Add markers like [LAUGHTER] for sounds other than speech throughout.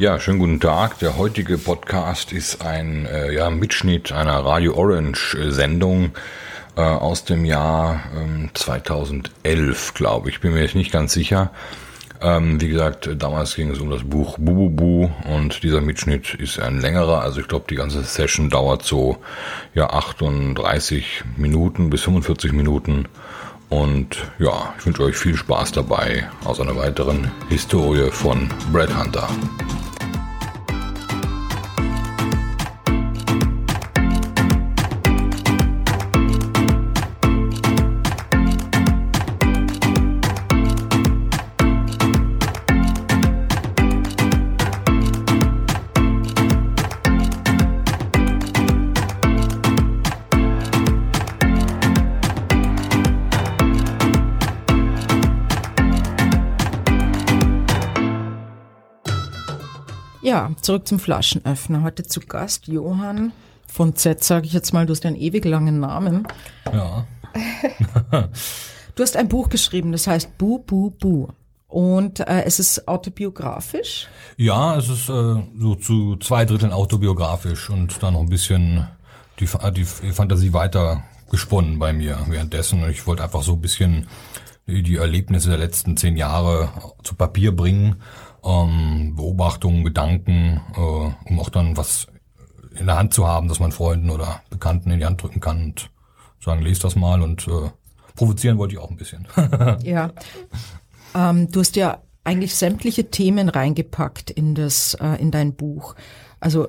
Ja, schönen guten Tag. Der heutige Podcast ist ein äh, ja, Mitschnitt einer Radio Orange äh, Sendung äh, aus dem Jahr ähm, 2011, glaube ich. Bin mir jetzt nicht ganz sicher. Ähm, wie gesagt, damals ging es um das Buch Bububu und dieser Mitschnitt ist ein längerer. Also ich glaube, die ganze Session dauert so ja 38 Minuten bis 45 Minuten. Und ja, ich wünsche euch viel Spaß dabei aus einer weiteren Historie von Brad Hunter. Zurück zum Flaschenöffner. Heute zu Gast Johann von Z, sage ich jetzt mal, du hast einen ewig langen Namen. Ja. [LAUGHS] du hast ein Buch geschrieben, das heißt Bu, Bu, Bu. Und äh, es ist autobiografisch? Ja, es ist äh, so zu zwei Dritteln autobiografisch und dann noch ein bisschen die, die Fantasie weiter gesponnen bei mir währenddessen. Ich wollte einfach so ein bisschen die Erlebnisse der letzten zehn Jahre zu Papier bringen ähm, Beobachtungen, Gedanken, äh, um auch dann was in der Hand zu haben, dass man Freunden oder Bekannten in die Hand drücken kann und sagen, lest das mal und äh, provozieren wollte ich auch ein bisschen. [LAUGHS] ja. Ähm, du hast ja eigentlich sämtliche Themen reingepackt in das, äh, in dein Buch. Also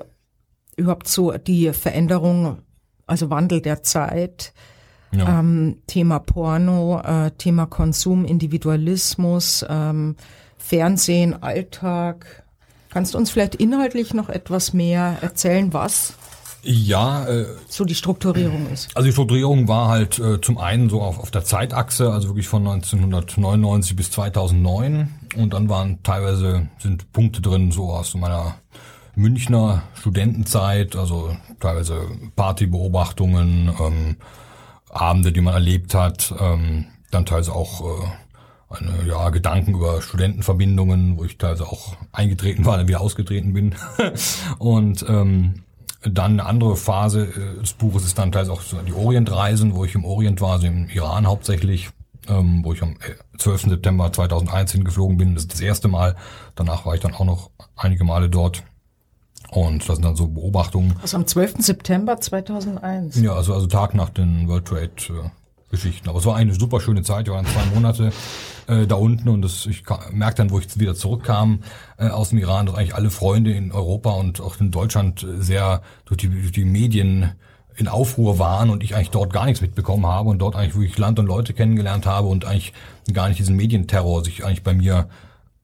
überhaupt so die Veränderung, also Wandel der Zeit, ja. ähm, Thema Porno, äh, Thema Konsum, Individualismus, ähm, Fernsehen, Alltag. Kannst du uns vielleicht inhaltlich noch etwas mehr erzählen, was ja, äh, so die Strukturierung ist. Also die Strukturierung war halt äh, zum einen so auf, auf der Zeitachse, also wirklich von 1999 bis 2009 und dann waren teilweise sind Punkte drin so aus meiner Münchner Studentenzeit, also teilweise Partybeobachtungen, ähm, Abende, die man erlebt hat, ähm, dann teilweise auch äh, eine, ja, Gedanken über Studentenverbindungen, wo ich teilweise auch eingetreten war, dann wieder ausgetreten bin. [LAUGHS] und ähm, dann eine andere Phase äh, des Buches ist dann teilweise auch so die Orientreisen, wo ich im Orient war, also im Iran hauptsächlich, ähm, wo ich am 12. Äh, September 2001 hingeflogen bin. Das ist das erste Mal. Danach war ich dann auch noch einige Male dort. Und das sind dann so Beobachtungen. Also am 12. September 2001? Ja, also, also Tag nach den World Trade äh, Geschichten. Aber es war eine super schöne Zeit. Wir waren zwei Monate äh, da unten und das, ich merkte dann, wo ich wieder zurückkam äh, aus dem Iran, dass eigentlich alle Freunde in Europa und auch in Deutschland sehr durch die, durch die Medien in Aufruhr waren und ich eigentlich dort gar nichts mitbekommen habe und dort eigentlich wirklich Land und Leute kennengelernt habe und eigentlich gar nicht diesen Medienterror sich eigentlich bei mir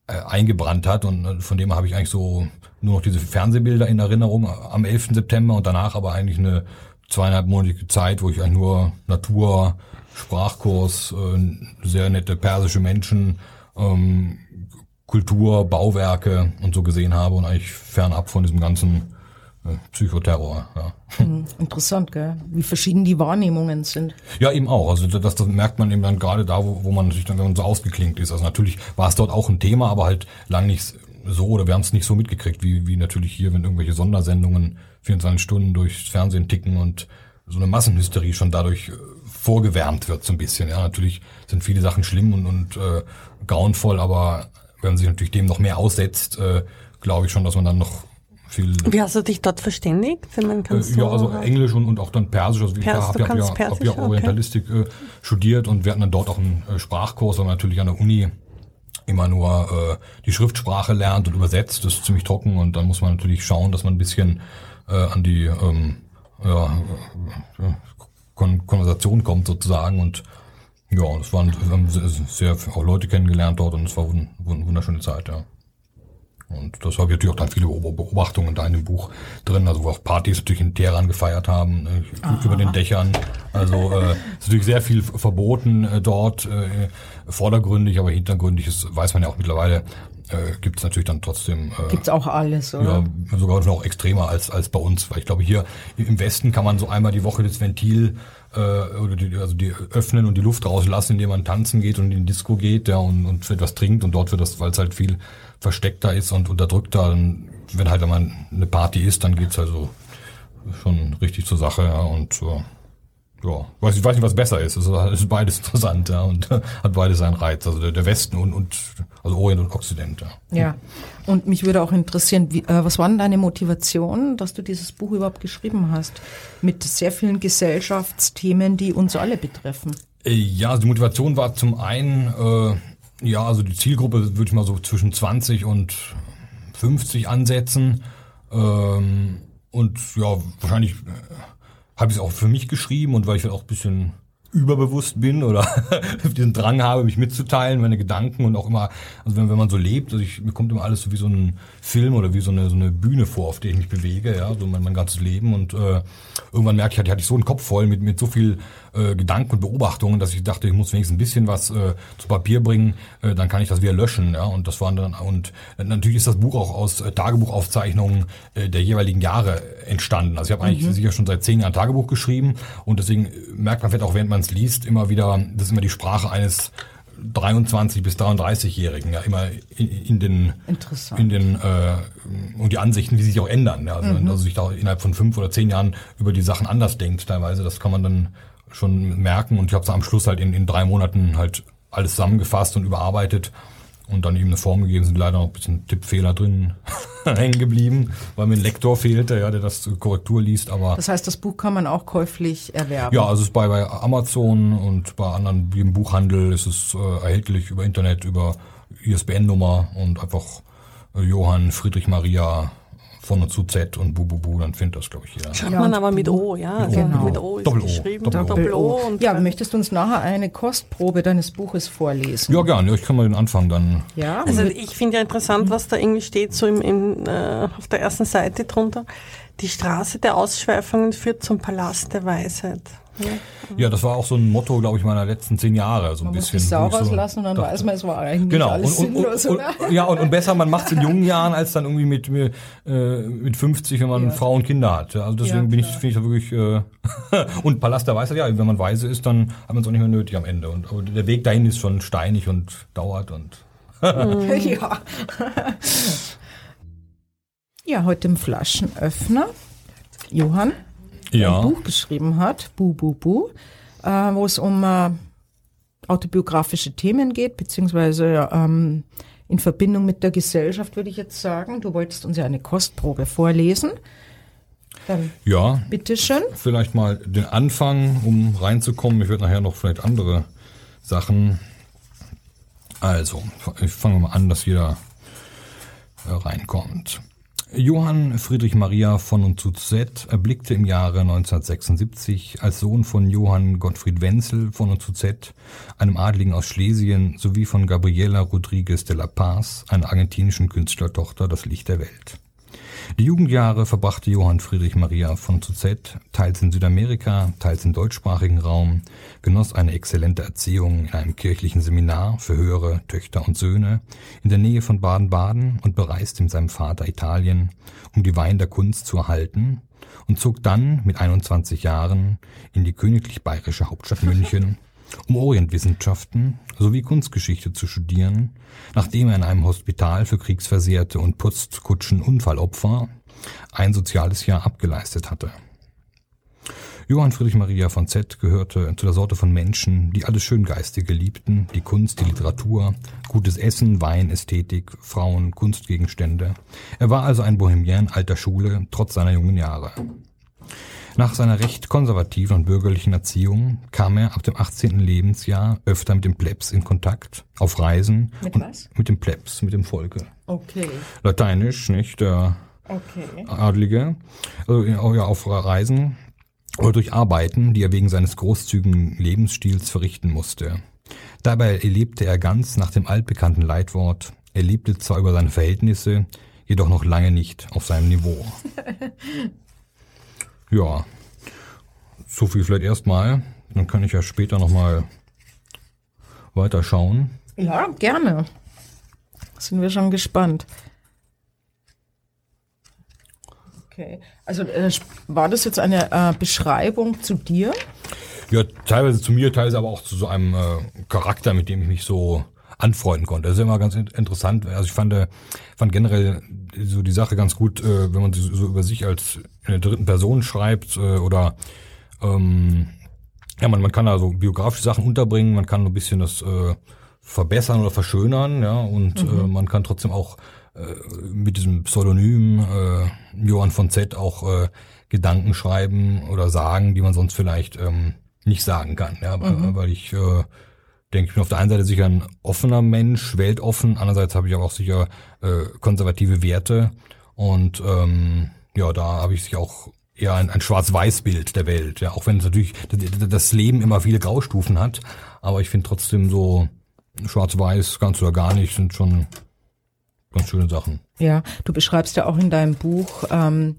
äh, eingebrannt hat und äh, von dem habe ich eigentlich so nur noch diese Fernsehbilder in Erinnerung am 11. September und danach aber eigentlich eine zweieinhalb monatige Zeit, wo ich eigentlich nur Natur, Sprachkurs, äh, sehr nette persische Menschen, ähm, Kultur, Bauwerke und so gesehen habe und eigentlich fernab von diesem ganzen äh, Psychoterror. Ja. Hm, interessant, gell? wie verschieden die Wahrnehmungen sind. Ja, eben auch. Also das, das merkt man eben dann gerade da, wo, wo man natürlich dann, wenn man so ausgeklingt ist. Also natürlich war es dort auch ein Thema, aber halt lang nicht so oder wir haben es nicht so mitgekriegt, wie, wie natürlich hier, wenn irgendwelche Sondersendungen 24 Stunden durchs Fernsehen ticken und so eine Massenhysterie schon dadurch äh, vorgewärmt wird so ein bisschen. Ja, natürlich sind viele Sachen schlimm und, und äh, grauenvoll, aber wenn man sich natürlich dem noch mehr aussetzt, äh, glaube ich schon, dass man dann noch viel. Wie hast du dich dort verständigt? Man äh, ja, also Englisch und, und auch dann Persisch. Also ich habe ja, hab ja, hab ja Orientalistik okay. äh, studiert und wir hatten dann dort auch einen äh, Sprachkurs, aber natürlich an der Uni immer nur äh, die Schriftsprache lernt und übersetzt. Das ist ziemlich trocken und dann muss man natürlich schauen, dass man ein bisschen äh, an die ähm, ja, Kon Konversation kommt sozusagen und ja, es waren wir haben sehr, auch Leute kennengelernt dort und es war eine wunderschöne Zeit, ja. Und das habe ich natürlich auch dann viele Beobachtungen da in dem Buch drin, also wo auch Partys natürlich in Teheran gefeiert haben, äh, über den Dächern. Also äh, ist natürlich sehr viel verboten äh, dort, äh, vordergründig, aber hintergründig ist, weiß man ja auch mittlerweile, äh, gibt es natürlich dann trotzdem. Äh, Gibt's auch alles, oder? Ja, sogar noch extremer als als bei uns, weil ich glaube hier im Westen kann man so einmal die Woche das Ventil äh, oder die, also die öffnen und die Luft rauslassen, indem man tanzen geht und in die Disco geht, ja und und etwas trinkt und dort wird das, weil es halt viel versteckter ist und unterdrückter, dann wenn halt mal eine Party ist, dann geht's also schon richtig zur Sache. Ja, und äh, ja, weiß, ich weiß nicht, was besser ist. Es ist beides [LAUGHS] interessant ja, und hat beides seinen Reiz. Also der, der Westen und, und also Orient und Okzident. Ja. ja. Und mich würde auch interessieren, wie, äh, was war denn deine Motivation, dass du dieses Buch überhaupt geschrieben hast? Mit sehr vielen Gesellschaftsthemen, die uns alle betreffen. Äh, ja, also die Motivation war zum einen, äh, ja, also die Zielgruppe würde ich mal so zwischen 20 und 50 ansetzen. Ähm, und ja, wahrscheinlich äh, habe ich es auch für mich geschrieben und weil ich halt auch ein bisschen überbewusst bin oder [LAUGHS] diesen Drang habe, mich mitzuteilen, meine Gedanken und auch immer, also wenn, wenn man so lebt, also ich, mir kommt immer alles so wie so ein Film oder wie so eine, so eine Bühne vor, auf der ich mich bewege, ja, so mein, mein ganzes Leben und äh, irgendwann merke ich, hatte, hatte ich so einen Kopf voll mit, mit so viel äh, Gedanken und Beobachtungen, dass ich dachte, ich muss wenigstens ein bisschen was äh, zu Papier bringen, äh, dann kann ich das wieder löschen, ja, und das waren dann, und natürlich ist das Buch auch aus äh, Tagebuchaufzeichnungen äh, der jeweiligen Jahre entstanden. Also ich habe eigentlich mhm. sicher schon seit zehn Jahren Tagebuch geschrieben und deswegen merkt man vielleicht auch, während man es liest, immer wieder, das ist immer die Sprache eines 23 bis 33-Jährigen ja immer in, in den in den äh, und die Ansichten, wie sie sich auch ändern. Ja, also, mhm. also sich da innerhalb von fünf oder zehn Jahren über die Sachen anders denkt teilweise. Das kann man dann schon merken und ich habe es am Schluss halt in, in drei Monaten halt alles zusammengefasst und überarbeitet und dann ihm eine Form gegeben, sind leider noch ein bisschen Tippfehler drin [LAUGHS] hängen geblieben, weil mir ein Lektor fehlte, ja, der das Korrektur liest. Aber das heißt, das Buch kann man auch käuflich erwerben. Ja, also es ist bei, bei Amazon und bei anderen wie im Buchhandel ist es äh, erhältlich über Internet, über ISBN-Nummer und einfach äh, Johann Friedrich Maria von und zu Z und Bu Bu Bu, dann findet das, glaube ich, jeder. Schreibt ja, man aber mit O, ja. Mit, genau. mit O ist Doppel -O. geschrieben. Doppel, Doppel O. -O. Und ja, möchtest du uns nachher eine Kostprobe deines Buches vorlesen? Ja, gerne. Ich kann mal den Anfang dann. Ja. Also ich finde ja interessant, was da irgendwie steht, so im, im, äh, auf der ersten Seite drunter. Die Straße der Ausschweifungen führt zum Palast der Weisheit. Ja, das war auch so ein Motto, glaube ich, meiner letzten zehn Jahre. So ein man bisschen. Muss die Sau rauslassen und dann weiß man, es war eigentlich genau. alles und, und, sinnlos. Und, und, ja, und, und besser, man macht es in jungen Jahren als dann irgendwie mit mit, äh, mit 50, wenn man ja. Frau und Kinder hat. Also deswegen ja, bin ich, finde ich da wirklich äh, [LAUGHS] und Palast der Weisheit, ja, wenn man weise ist, dann hat man es auch nicht mehr nötig am Ende. Und aber der Weg dahin ist schon steinig und dauert und [LAUGHS] ja. [LAUGHS] ja, heute im Flaschenöffner. Johann? Ja. ein Buch geschrieben hat, Bu Bu Bu, äh, wo es um äh, autobiografische Themen geht, beziehungsweise ähm, in Verbindung mit der Gesellschaft, würde ich jetzt sagen. Du wolltest uns ja eine Kostprobe vorlesen. Dann ja. Bitteschön. Vielleicht mal den Anfang, um reinzukommen. Ich werde nachher noch vielleicht andere Sachen. Also, ich fange mal an, dass jeder äh, reinkommt. Johann Friedrich Maria von und zu Z erblickte im Jahre 1976 als Sohn von Johann Gottfried Wenzel von und zu Z, einem Adligen aus Schlesien, sowie von Gabriela Rodriguez de la Paz, einer argentinischen Künstlertochter, das Licht der Welt. Die Jugendjahre verbrachte Johann Friedrich Maria von Z teils in Südamerika, teils im deutschsprachigen Raum, genoss eine exzellente Erziehung in einem kirchlichen Seminar für höhere Töchter und Söhne in der Nähe von Baden-Baden und bereiste mit seinem Vater Italien, um die Wein der Kunst zu erhalten und zog dann mit 21 Jahren in die königlich bayerische Hauptstadt München [LAUGHS] um Orientwissenschaften sowie Kunstgeschichte zu studieren, nachdem er in einem Hospital für Kriegsversehrte und Putzkutschen-Unfallopfer ein soziales Jahr abgeleistet hatte. Johann Friedrich Maria von Z gehörte zu der Sorte von Menschen, die alles Schöngeistige liebten, die Kunst, die Literatur, gutes Essen, Wein, Ästhetik, Frauen, Kunstgegenstände. Er war also ein Bohemian alter Schule, trotz seiner jungen Jahre. Nach seiner recht konservativen und bürgerlichen Erziehung kam er ab dem 18. Lebensjahr öfter mit dem Plebs in Kontakt, auf Reisen. Mit was? Mit dem Plebs, mit dem Volke. Okay. Lateinisch, nicht? Der okay. Adlige. Also ja, auf Reisen oder durch Arbeiten, die er wegen seines großzügigen Lebensstils verrichten musste. Dabei erlebte er ganz nach dem altbekannten Leitwort, er lebte zwar über seine Verhältnisse, jedoch noch lange nicht auf seinem Niveau. [LAUGHS] Ja, so viel vielleicht erstmal. Dann kann ich ja später nochmal weiter schauen. Ja, gerne. Sind wir schon gespannt. Okay, also äh, war das jetzt eine äh, Beschreibung zu dir? Ja, teilweise zu mir, teilweise aber auch zu so einem äh, Charakter, mit dem ich mich so anfreunden konnte. Das ist immer ganz interessant. Also ich fand, äh, fand generell so die Sache ganz gut, äh, wenn man so über sich als in der dritten Person schreibt äh, oder ähm, ja, man, man kann also biografische Sachen unterbringen, man kann ein bisschen das äh, verbessern oder verschönern, ja, und mhm. äh, man kann trotzdem auch äh, mit diesem Pseudonym äh, Johann von Z auch äh, Gedanken schreiben oder sagen, die man sonst vielleicht ähm, nicht sagen kann, ja, mhm. weil ich äh, denke, ich bin auf der einen Seite sicher ein offener Mensch, weltoffen, andererseits habe ich aber auch sicher äh, konservative Werte. Und ähm, ja, da habe ich sich auch eher ein, ein Schwarz-Weiß-Bild der Welt, ja, auch wenn es natürlich das Leben immer viele Graustufen hat, aber ich finde trotzdem so Schwarz-Weiß, ganz oder gar nicht, sind schon ganz schöne Sachen. Ja, du beschreibst ja auch in deinem Buch ähm,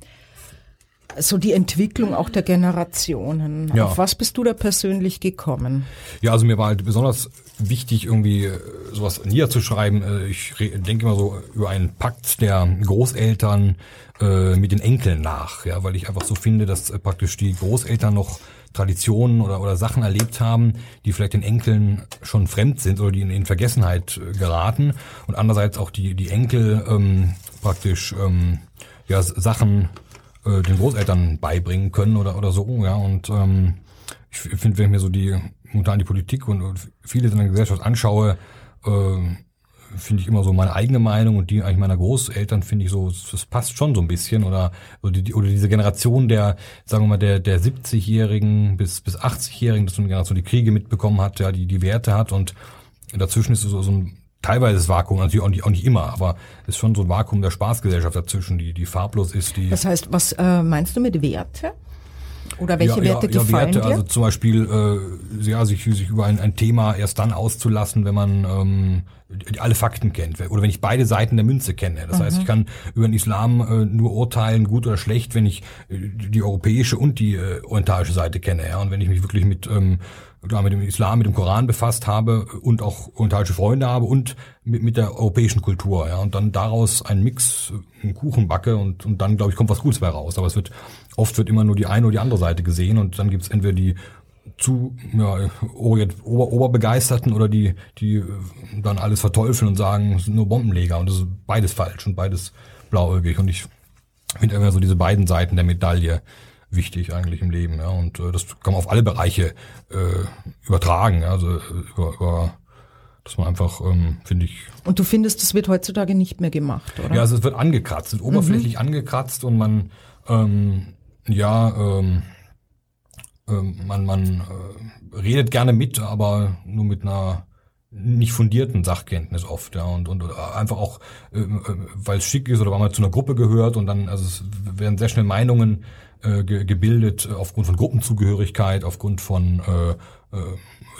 so die Entwicklung auch der Generationen. Ja. Auf was bist du da persönlich gekommen? Ja, also mir war halt besonders wichtig, irgendwie äh, sowas niederzuschreiben. Äh, ich denke immer so über einen Pakt der Großeltern äh, mit den Enkeln nach, ja, weil ich einfach so finde, dass praktisch die Großeltern noch Traditionen oder, oder Sachen erlebt haben, die vielleicht den Enkeln schon fremd sind oder die in, in Vergessenheit geraten und andererseits auch die, die Enkel ähm, praktisch ähm, ja, Sachen äh, den Großeltern beibringen können oder, oder so. Ja, und ähm, ich finde, wenn ich mir so die momentan die Politik und, und vieles in der Gesellschaft anschaue, äh, finde ich immer so meine eigene Meinung und die eigentlich meiner Großeltern finde ich so, das passt schon so ein bisschen oder oder, die, oder diese Generation der, sagen wir mal, der der 70-Jährigen bis bis 80-Jährigen, das so eine Generation, die Kriege mitbekommen hat, ja, die die Werte hat und dazwischen ist so, so ein teilweise das Vakuum, natürlich auch nicht, auch nicht immer, aber ist schon so ein Vakuum der Spaßgesellschaft dazwischen, die, die farblos ist. Die das heißt, was äh, meinst du mit Werte? Oder welche ja, Werte ja, gefallen ja, Werte, dir? Also zum Beispiel, äh, ja, sich, sich über ein, ein Thema erst dann auszulassen, wenn man ähm, alle Fakten kennt oder wenn ich beide Seiten der Münze kenne. Das mhm. heißt, ich kann über den Islam äh, nur urteilen, gut oder schlecht, wenn ich äh, die europäische und die äh, orientalische Seite kenne. Ja? Und wenn ich mich wirklich mit ähm, da mit dem Islam, mit dem Koran befasst habe und auch orientalische Freunde habe und mit, mit der europäischen Kultur, ja, und dann daraus einen Mix, einen Kuchen backe und, und dann, glaube ich, kommt was Gutes bei raus. Aber es wird, oft wird immer nur die eine oder die andere Seite gesehen und dann gibt's entweder die zu ja, Ober, Oberbegeisterten oder die, die äh, dann alles verteufeln und sagen, es sind nur Bombenleger und das ist beides falsch und beides blauäugig und ich finde immer so diese beiden Seiten der Medaille wichtig eigentlich im Leben. Ja. Und äh, das kann man auf alle Bereiche äh, übertragen. Ja. Also über, über dass man einfach, ähm, finde ich. Und du findest, das wird heutzutage nicht mehr gemacht, oder? Ja, also es wird angekratzt, es wird oberflächlich mhm. angekratzt und man, ähm, ja, ähm, ähm, man, man äh, redet gerne mit, aber nur mit einer nicht fundierten Sachkenntnis oft, ja, und, und einfach auch, äh, äh weil es schick ist oder weil man zu einer Gruppe gehört und dann, also es werden sehr schnell Meinungen äh, ge gebildet äh, aufgrund von Gruppenzugehörigkeit, aufgrund von äh, äh,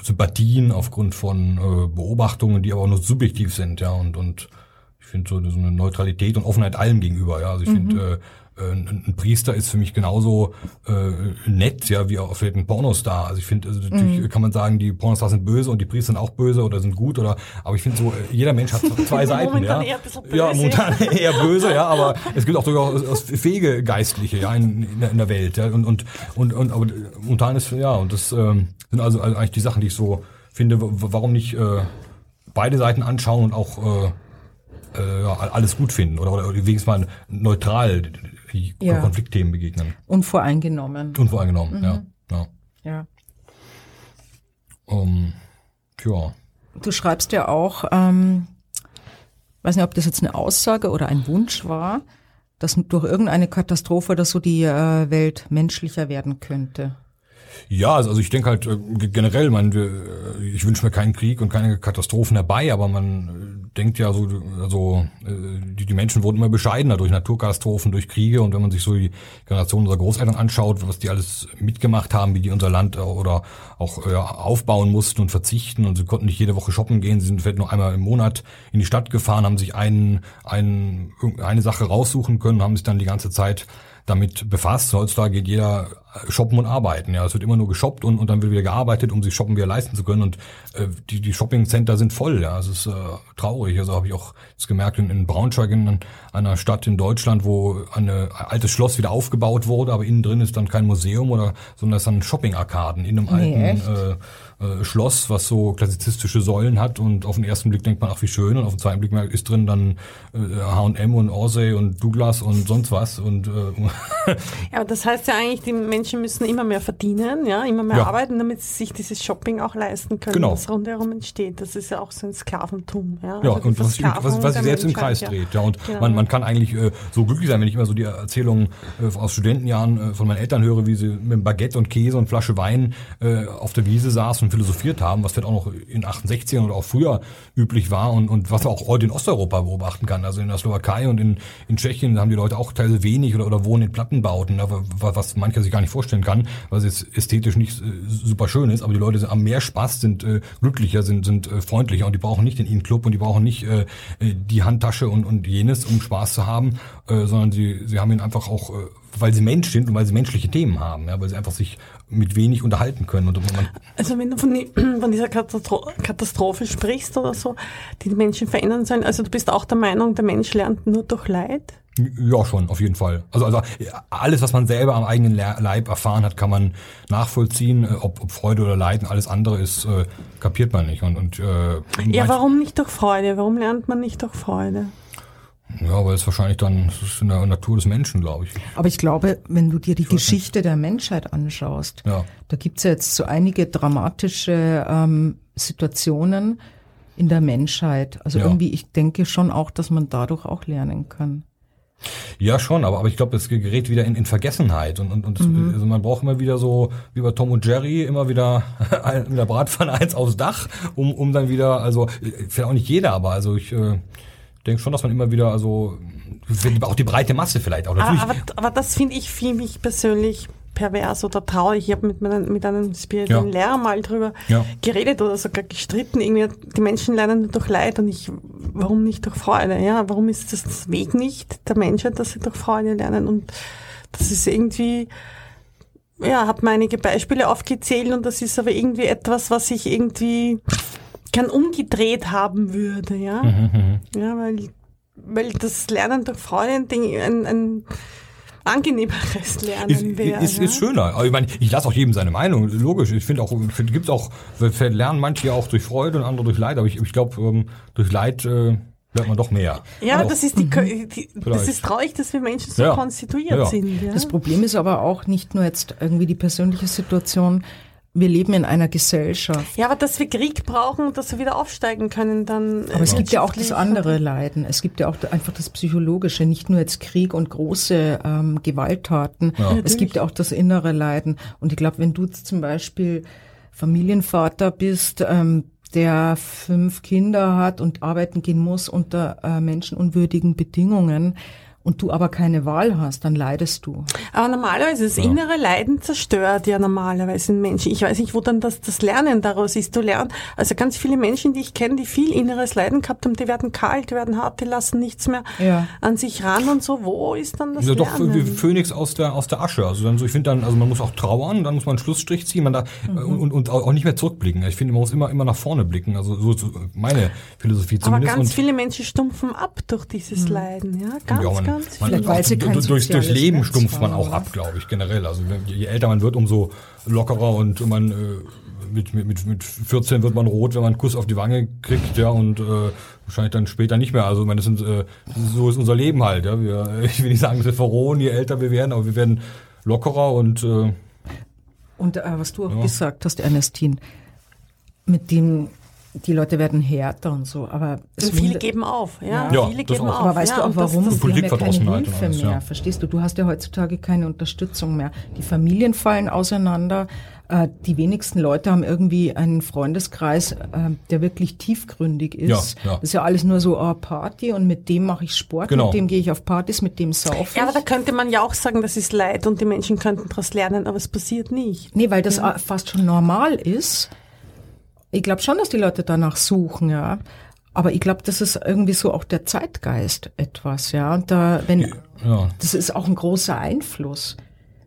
Sympathien, aufgrund von äh, Beobachtungen, die aber auch nur subjektiv sind, ja, und, und ich finde so, so eine Neutralität und Offenheit allem gegenüber, ja, also ich mhm. finde, äh, äh, ein, ein Priester ist für mich genauso äh, nett, ja, wie auch vielleicht ein Pornostar. Also ich finde, also natürlich mhm. kann man sagen, die Pornostars sind böse und die Priester sind auch böse oder sind gut oder, aber ich finde so, äh, jeder Mensch hat zwei [LAUGHS] Seiten, momentan ja. Eher böse, ja, momentan [LAUGHS] eher böse, ja, aber [LAUGHS] es gibt auch durchaus fähige Geistliche, ja, in, in, der Welt, ja, und und und, und aber momentan ist ja und das ähm, sind also eigentlich die Sachen, die ich so finde, warum nicht äh, beide Seiten anschauen und auch äh, äh, alles gut finden oder, oder wenigstens mal neutral ja. Konfliktthemen begegnen. Unvoreingenommen. Unvoreingenommen, mhm. ja. Ja. ja. Um, tja. Du schreibst ja auch, ähm, weiß nicht, ob das jetzt eine Aussage oder ein Wunsch war, dass durch irgendeine Katastrophe oder so die äh, Welt menschlicher werden könnte. Ja, also, also ich denke halt äh, generell, man, ich wünsche mir keinen Krieg und keine Katastrophen herbei, aber man äh, denkt ja so, also die, die Menschen wurden immer bescheidener durch Naturkatastrophen, durch Kriege. Und wenn man sich so die Generation unserer Großeltern anschaut, was die alles mitgemacht haben, wie die unser Land oder auch ja, aufbauen mussten und verzichten und sie konnten nicht jede Woche shoppen gehen, sie sind vielleicht nur einmal im Monat in die Stadt gefahren, haben sich einen, einen, eine Sache raussuchen können, haben sich dann die ganze Zeit damit befasst. Heutzutage geht jeder shoppen und arbeiten. Ja, es wird immer nur geshoppt und, und dann wird wieder gearbeitet, um sich shoppen wieder leisten zu können. Und äh, die, die Shopping-Center sind voll. Ja, es ist äh, traurig. Also habe ich auch jetzt gemerkt in, in Braunschweig, in einer Stadt in Deutschland, wo eine, ein altes Schloss wieder aufgebaut wurde, aber innen drin ist dann kein Museum oder, sondern es dann Shopping-Arkaden in einem nee, alten. Äh, äh, Schloss, was so klassizistische Säulen hat und auf den ersten Blick denkt man, ach wie schön und auf den zweiten Blick ist drin dann H&M und Orsay und Douglas und sonst was und äh, [LAUGHS] Ja, das heißt ja eigentlich, die Menschen müssen immer mehr verdienen, ja, immer mehr ja. arbeiten, damit sie sich dieses Shopping auch leisten können, genau. was rundherum entsteht. Das ist ja auch so ein Sklaventum, ja. Ja, also und was, was, was sich selbst im Kreis dreht, ja. Und genau. man, man kann eigentlich äh, so glücklich sein, wenn ich immer so die Erzählungen äh, aus Studentenjahren äh, von meinen Eltern höre, wie sie mit Baguette und Käse und Flasche Wein äh, auf der Wiese saßen philosophiert haben, was vielleicht auch noch in 68ern oder auch früher üblich war und, und was man auch heute in Osteuropa beobachten kann. Also in der Slowakei und in, in Tschechien haben die Leute auch teilweise wenig oder, oder wohnen in Plattenbauten, ne, was mancher sich gar nicht vorstellen kann, weil es ästhetisch nicht äh, super schön ist, aber die Leute haben mehr Spaß, sind äh, glücklicher, sind, sind äh, freundlicher und die brauchen nicht den In-Club und die brauchen nicht äh, äh, die Handtasche und, und jenes, um Spaß zu haben, äh, sondern sie, sie haben ihn einfach auch, äh, weil sie Mensch sind und weil sie menschliche Themen haben, ja, weil sie einfach sich mit wenig unterhalten können. Und man also wenn du von, die, [CLEARS THROAT] von dieser Katastrophe sprichst oder so, die die Menschen verändern sollen, also du bist auch der Meinung, der Mensch lernt nur durch Leid? Ja, schon, auf jeden Fall. Also, also alles, was man selber am eigenen Leib erfahren hat, kann man nachvollziehen. Äh, ob, ob Freude oder Leiden, alles andere ist, äh, kapiert man nicht. Und, und, äh, ja, warum nicht durch Freude? Warum lernt man nicht durch Freude? Ja, weil es wahrscheinlich dann ist in der Natur des Menschen, glaube ich. Aber ich glaube, wenn du dir die Geschichte der Menschheit anschaust, ja. da gibt's ja jetzt so einige dramatische ähm, Situationen in der Menschheit. Also ja. irgendwie, ich denke schon auch, dass man dadurch auch lernen kann. Ja, schon, aber, aber ich glaube, es gerät wieder in, in Vergessenheit und, und, und mhm. also man braucht immer wieder so, wie bei Tom und Jerry, immer wieder [LAUGHS] mit der Bratpfanne eins aufs Dach, um, um dann wieder, also vielleicht auch nicht jeder, aber also ich äh, denke schon, dass man immer wieder, also auch die breite Masse vielleicht auch. Natürlich. Aber, aber, aber das finde ich für mich persönlich pervers oder traurig. Ich habe mit, meinen, mit einem spirituellen ja. Lehrer mal drüber ja. geredet oder sogar gestritten. Irgendwie, die Menschen lernen durch Leid und ich, warum nicht durch Freude? Ja, warum ist das das Weg nicht der Menschheit, dass sie durch Freude lernen? Und das ist irgendwie, ja, habe mir einige Beispiele aufgezählt und das ist aber irgendwie etwas, was ich irgendwie gern umgedreht haben würde, ja. Mhm, mhm. ja, weil, weil das Lernen durch Freude ein, Ding, ein, ein angenehmeres Lernen wäre. Ist, ist, ist schöner. Aber ich meine, ich lasse auch jedem seine Meinung. Logisch. Ich finde auch, find, gibt auch, lernen manche ja auch durch Freude und andere durch Leid. Aber ich, ich glaube, ähm, durch Leid äh, lernt man doch mehr. Ja, das ist die, mhm. die das ist traurig, dass wir Menschen so ja. konstituiert ja. sind. Ja? Das Problem ist aber auch nicht nur jetzt irgendwie die persönliche Situation, wir leben in einer Gesellschaft. Ja, aber dass wir Krieg brauchen, dass wir wieder aufsteigen können, dann. Aber es gibt ja auch das andere Leiden. Es gibt ja auch einfach das Psychologische, nicht nur jetzt Krieg und große ähm, Gewalttaten. Ja. Es gibt ja auch das innere Leiden. Und ich glaube, wenn du zum Beispiel Familienvater bist, ähm, der fünf Kinder hat und arbeiten gehen muss unter äh, menschenunwürdigen Bedingungen, und du aber keine Wahl hast, dann leidest du. Aber normalerweise, das ja. innere Leiden zerstört ja normalerweise einen Menschen. Ich weiß nicht, wo dann das, das Lernen daraus ist. Du lernst, also ganz viele Menschen, die ich kenne, die viel inneres Leiden gehabt haben, die werden kalt, die werden hart, die lassen nichts mehr ja. an sich ran und so. Wo ist dann das ja, Lernen? Doch wie Phönix aus der, aus der Asche. Also dann so, ich finde dann, also man muss auch trauern, dann muss man einen Schlussstrich ziehen, man da, mhm. und, und auch nicht mehr zurückblicken. Ich finde, man muss immer, immer nach vorne blicken. Also so, so meine Philosophie zumindest. Aber ganz und viele Menschen stumpfen ab durch dieses mhm. Leiden, ja. Ganz, ja, man, weil sie kein durch, durchs Leben stumpft man auch ab, glaube ich, generell. Also je älter man wird, umso lockerer und man äh, mit, mit, mit 14 wird man rot, wenn man einen Kuss auf die Wange kriegt, ja, und äh, wahrscheinlich dann später nicht mehr. Also meine, das sind, äh, so ist unser Leben halt, ja. Wir, [LAUGHS] ich will nicht sagen, wir verrohen, je älter wir werden, aber wir werden lockerer und äh, und äh, was du auch ja. gesagt hast, Ernestine, mit dem die Leute werden härter und so, aber und viele geben auf, ja, ja viele geben auf. Aber weißt ja, du auch warum? Das, das die haben ja keine Hilfe alles, mehr, ja. verstehst du? Du hast ja heutzutage keine Unterstützung mehr. Die Familien fallen auseinander. Äh, die wenigsten Leute haben irgendwie einen Freundeskreis, äh, der wirklich tiefgründig ist. Ja, ja. Das ist ja alles nur so oh, Party und mit dem mache ich Sport, genau. mit dem gehe ich auf Partys, mit dem saufe. Ja, aber da könnte man ja auch sagen, das ist Leid und die Menschen könnten daraus lernen, aber es passiert nicht. Nee, weil das ja. fast schon normal ist ich glaube schon, dass die Leute danach suchen, ja. Aber ich glaube, das ist irgendwie so auch der Zeitgeist etwas, ja. Und da, wenn, ja. das ist auch ein großer Einfluss.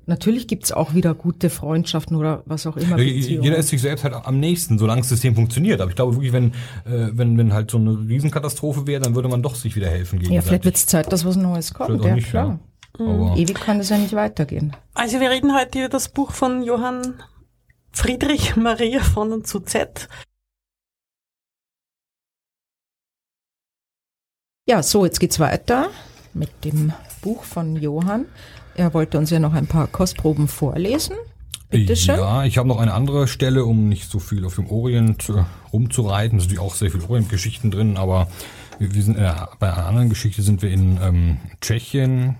Natürlich gibt's auch wieder gute Freundschaften oder was auch immer. Jeder ist sich selbst halt am nächsten, solange das System funktioniert. Aber ich glaube wirklich, wenn, äh, wenn, wenn halt so eine Riesenkatastrophe wäre, dann würde man doch sich wieder helfen gegen. Ja, vielleicht wird's Zeit, dass was Neues kommt. Ja, nicht, klar. Ja. Mhm. Ewig kann es ja nicht weitergehen. Also wir reden heute über das Buch von Johann Friedrich [LAUGHS] Maria von und zu Z. Ja, so, jetzt geht's weiter mit dem Buch von Johann. Er wollte uns ja noch ein paar Kostproben vorlesen. Bitte schön. Ja, ich habe noch eine andere Stelle, um nicht so viel auf dem Orient äh, rumzureiten. Es sind natürlich auch sehr viele Orient-Geschichten drin, aber wir, wir sind äh, bei einer anderen Geschichte sind wir in ähm, Tschechien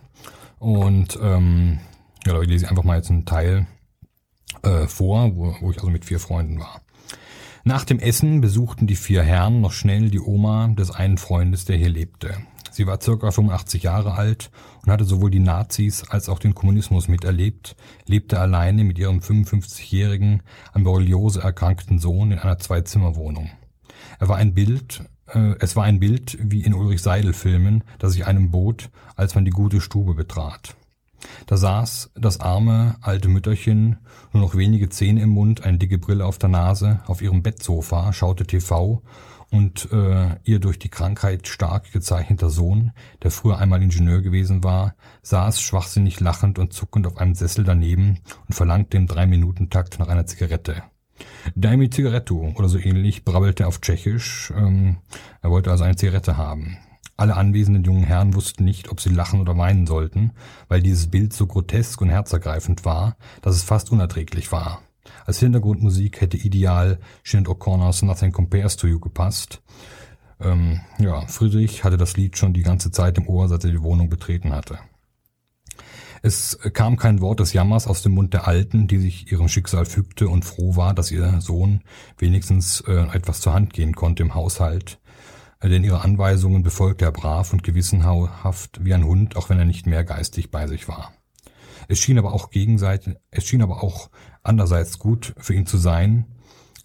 und ähm, ja, ich lese einfach mal jetzt einen Teil äh, vor, wo, wo ich also mit vier Freunden war. Nach dem Essen besuchten die vier Herren noch schnell die Oma des einen Freundes, der hier lebte. Sie war circa 85 Jahre alt und hatte sowohl die Nazis als auch den Kommunismus miterlebt, lebte alleine mit ihrem 55-jährigen, an Borreliose erkrankten Sohn in einer Zwei-Zimmer-Wohnung. Er war ein Bild, äh, es war ein Bild wie in Ulrich Seidel-Filmen, das sich einem bot, als man die gute Stube betrat. Da saß das arme, alte Mütterchen, nur noch wenige Zähne im Mund, eine dicke Brille auf der Nase, auf ihrem Bettsofa, schaute TV und äh, ihr durch die Krankheit stark gezeichneter Sohn, der früher einmal Ingenieur gewesen war, saß schwachsinnig lachend und zuckend auf einem Sessel daneben und verlangte im Drei-Minuten-Takt nach einer Zigarette. Daj Zigaretto oder so ähnlich brabbelte auf Tschechisch. Ähm, er wollte also eine Zigarette haben. Alle anwesenden jungen Herren wussten nicht, ob sie lachen oder weinen sollten, weil dieses Bild so grotesk und herzergreifend war, dass es fast unerträglich war. Als Hintergrundmusik hätte ideal Sinead O'Connors Nothing Compares to You gepasst. Ähm, ja, Friedrich hatte das Lied schon die ganze Zeit im Ohr, seit er die Wohnung betreten hatte. Es kam kein Wort des Jammers aus dem Mund der Alten, die sich ihrem Schicksal fügte und froh war, dass ihr Sohn wenigstens äh, etwas zur Hand gehen konnte im Haushalt, denn ihre Anweisungen befolgte er brav und gewissenhaft wie ein Hund, auch wenn er nicht mehr geistig bei sich war. Es schien aber auch gegenseitig, es schien aber auch andererseits gut für ihn zu sein,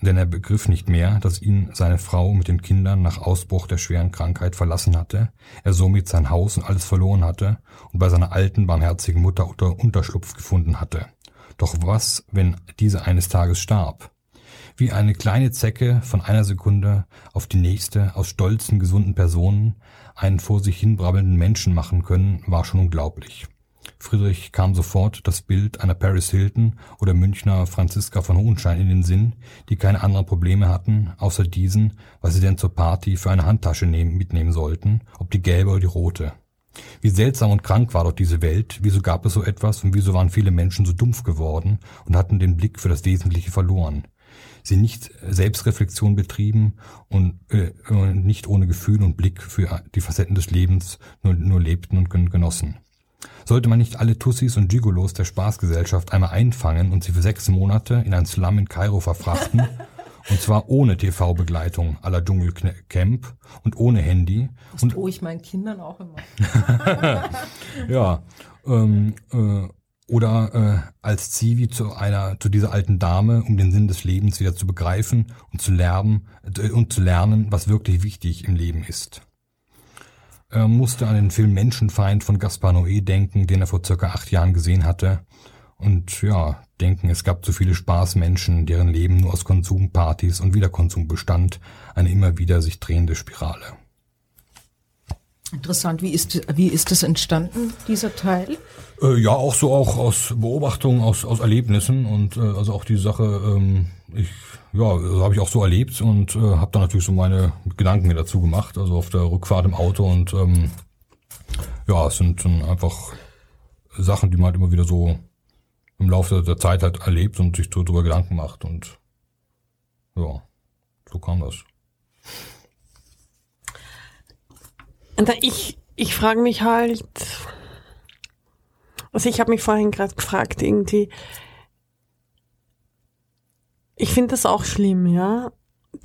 denn er begriff nicht mehr, dass ihn seine Frau mit den Kindern nach Ausbruch der schweren Krankheit verlassen hatte, er somit sein Haus und alles verloren hatte und bei seiner alten, barmherzigen Mutter unter Unterschlupf gefunden hatte. Doch was, wenn diese eines Tages starb? Wie eine kleine Zecke von einer Sekunde auf die nächste aus stolzen, gesunden Personen einen vor sich hin brabbelnden Menschen machen können, war schon unglaublich. Friedrich kam sofort das Bild einer Paris Hilton oder Münchner Franziska von Hohenstein in den Sinn, die keine anderen Probleme hatten, außer diesen, was sie denn zur Party für eine Handtasche nehmen, mitnehmen sollten, ob die gelbe oder die rote. Wie seltsam und krank war doch diese Welt, wieso gab es so etwas und wieso waren viele Menschen so dumpf geworden und hatten den Blick für das Wesentliche verloren sie nicht Selbstreflexion betrieben und äh, nicht ohne Gefühl und Blick für die Facetten des Lebens nur, nur lebten und genossen. Sollte man nicht alle Tussis und Gigolos der Spaßgesellschaft einmal einfangen und sie für sechs Monate in ein Slum in Kairo verfrachten, [LAUGHS] und zwar ohne TV-Begleitung aller Dschungelcamp und ohne Handy. Das und tue ich meinen Kindern auch immer. [LAUGHS] ja, ähm, äh, oder äh, als Zivi zu einer zu dieser alten Dame, um den Sinn des Lebens wieder zu begreifen und zu lernen äh, und zu lernen, was wirklich wichtig im Leben ist. Er musste an den Film Menschenfeind von Gaspar Noé denken, den er vor circa acht Jahren gesehen hatte. Und ja, denken, es gab zu viele Spaßmenschen, deren Leben nur aus Konsumpartys und Wiederkonsum bestand, eine immer wieder sich drehende Spirale. Interessant, wie ist, wie ist das entstanden, dieser Teil? Äh, ja, auch so auch aus Beobachtungen, aus, aus Erlebnissen und äh, also auch die Sache, ähm, ich, ja, also habe ich auch so erlebt und äh, habe dann natürlich so meine Gedanken mir dazu gemacht, also auf der Rückfahrt im Auto und ähm, ja, es sind dann einfach Sachen, die man halt immer wieder so im Laufe der Zeit halt erlebt und sich darüber Gedanken macht und ja, so kam das. Ich, ich frage mich halt, also ich habe mich vorhin gerade gefragt, irgendwie, ich finde das auch schlimm, ja.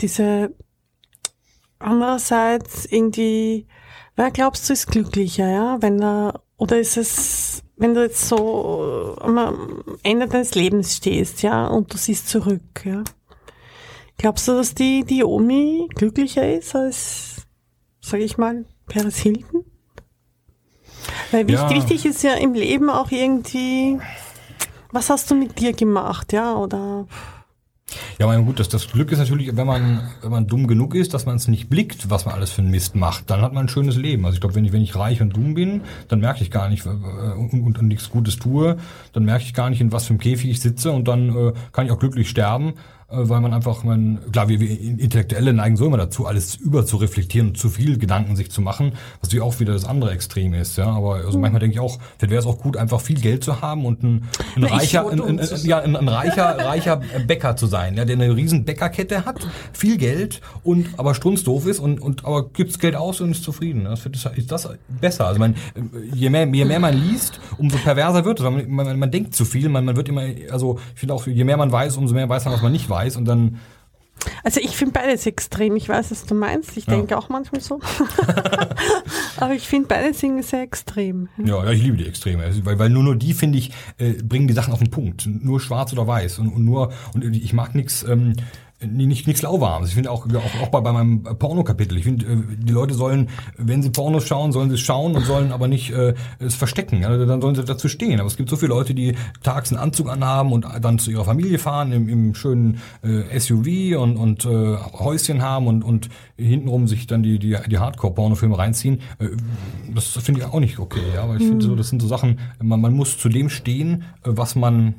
Diese andererseits irgendwie, wer glaubst du ist glücklicher, ja, wenn er oder ist es, wenn du jetzt so am Ende deines Lebens stehst, ja, und du siehst zurück, ja. Glaubst du, dass die, die Omi glücklicher ist als, sag ich mal, Paris Hilton? Weil wichtig, ja. wichtig ist ja im Leben auch irgendwie, was hast du mit dir gemacht, ja, oder? Ja, mein gut, das, das Glück ist natürlich, wenn man, wenn man dumm genug ist, dass man es nicht blickt, was man alles für einen Mist macht, dann hat man ein schönes Leben. Also ich glaube, wenn ich, wenn ich reich und dumm bin, dann merke ich gar nicht äh, und, und, und nichts Gutes tue, dann merke ich gar nicht, in was für einem Käfig ich sitze und dann äh, kann ich auch glücklich sterben äh, weil man einfach, man, klar, wir, wir Intellektuelle neigen so immer dazu, alles über zu reflektieren und zu viel Gedanken sich zu machen, was natürlich auch wieder das andere Extrem ist, ja. Aber also manchmal denke ich auch, vielleicht wäre es auch gut, einfach viel Geld zu haben und ein, ein Na, reicher, ein, ein, ja, ein, ein reicher, reicher Bäcker zu sein, ja, der eine riesen Bäckerkette hat, viel Geld und aber strunzdoof ist und, und aber gibt's Geld aus und ist zufrieden. Das ist, ist das besser. Also man, je mehr, je mehr man liest, umso perverser wird es. Man, man, man denkt zu viel, man, man wird immer, also ich finde auch, je mehr man weiß, umso mehr weiß man, was man nicht weiß weiß und dann also ich finde beides extrem. Ich weiß, was du meinst. Ich ja. denke auch manchmal so. [LAUGHS] Aber ich finde beide Dinge sehr extrem. Ja, ja, ich liebe die Extreme. Also, weil, weil nur, nur die, finde ich, äh, bringen die Sachen auf den Punkt. Nur schwarz oder weiß. Und, und nur, und ich mag nichts, ähm, nicht nichts lauwarmes. Ich finde auch, auch, auch bei, bei meinem Porno-Kapitel. Ich finde, äh, die Leute sollen, wenn sie Pornos schauen, sollen sie es schauen und sollen aber nicht äh, es verstecken. Ja? Dann sollen sie dazu stehen. Aber es gibt so viele Leute, die tags einen Anzug anhaben und dann zu ihrer Familie fahren im, im schönen äh, SUV und, und äh, Häuschen haben und, und hintenrum sich dann die, die, die Hardcore-Pornofilme reinziehen. Äh, das finde ich auch nicht okay. Ja? Aber ich finde so, das sind so Sachen, man, man muss zu dem stehen, äh, was man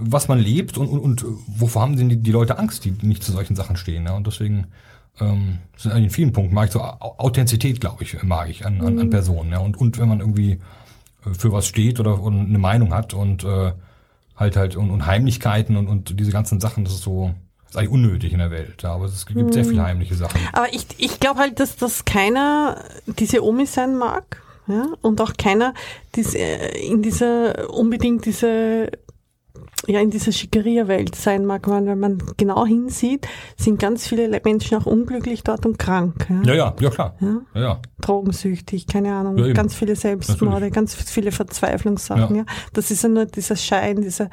was man lebt und, und, und wovor haben denn die, die Leute Angst, die nicht zu solchen Sachen stehen. Ja? Und deswegen ähm, sind in vielen Punkten mag ich so Authentizität, glaube ich, mag ich an, an, an mhm. Personen. Ja? Und, und wenn man irgendwie äh, für was steht oder, oder eine Meinung hat und äh, halt halt und, und Heimlichkeiten und, und diese ganzen Sachen, das ist so das ist eigentlich unnötig in der Welt, ja, aber es gibt hm. sehr viele heimliche Sachen. Aber ich, ich glaube halt, dass, dass keiner diese Omi sein mag, ja, und auch keiner diese, in dieser unbedingt diese ja in dieser Schickeria-Welt sein mag, man, wenn man genau hinsieht, sind ganz viele Menschen auch unglücklich dort und krank. Ja, ja, ja, ja klar. Ja? Ja. Drogensüchtig, keine Ahnung, ganz viele Selbstmorde, Natürlich. ganz viele Verzweiflungssachen. Ja. Das ist ja nur dieser Schein, dieser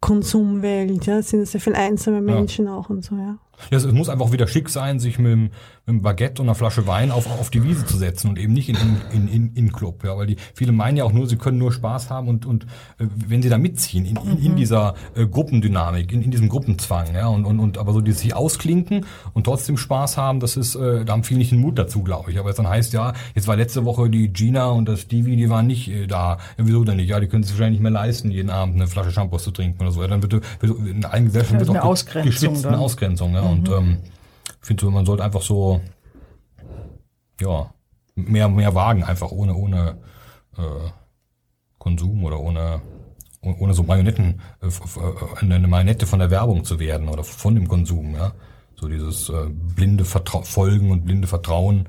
Konsumwelt, ja, das sind sehr viele einsame Menschen auch und so, ja. Ja, es muss einfach wieder schick sein, sich mit, mit einem Baguette und einer Flasche Wein auf, auf die Wiese zu setzen und eben nicht in in, in, in Club. Ja, weil die viele meinen ja auch nur, sie können nur Spaß haben und, und äh, wenn sie da mitziehen in, in, in mhm. dieser äh, Gruppendynamik, in, in diesem Gruppenzwang, ja, und, und, und aber so die sich ausklinken und trotzdem Spaß haben, das ist, äh, da haben viele nicht den Mut dazu, glaube ich. Aber es dann heißt ja, jetzt war letzte Woche die Gina und das Stevie, die waren nicht äh, da. Ja, wieso denn nicht? Ja, die können sich wahrscheinlich nicht mehr leisten, jeden Abend eine Flasche Shampoo zu trinken oder so. Ja, dann wird, wird in allen Gesellschaften wird auch geschwitzt, eine Ausgrenzung, ja. Mhm. Und ähm, ich finde, man sollte einfach so, ja, mehr, mehr wagen, einfach ohne, ohne äh, Konsum oder ohne, ohne so Marionetten, äh, äh, eine Marionette von der Werbung zu werden oder von dem Konsum, ja. So dieses äh, blinde Vertra Folgen und blinde Vertrauen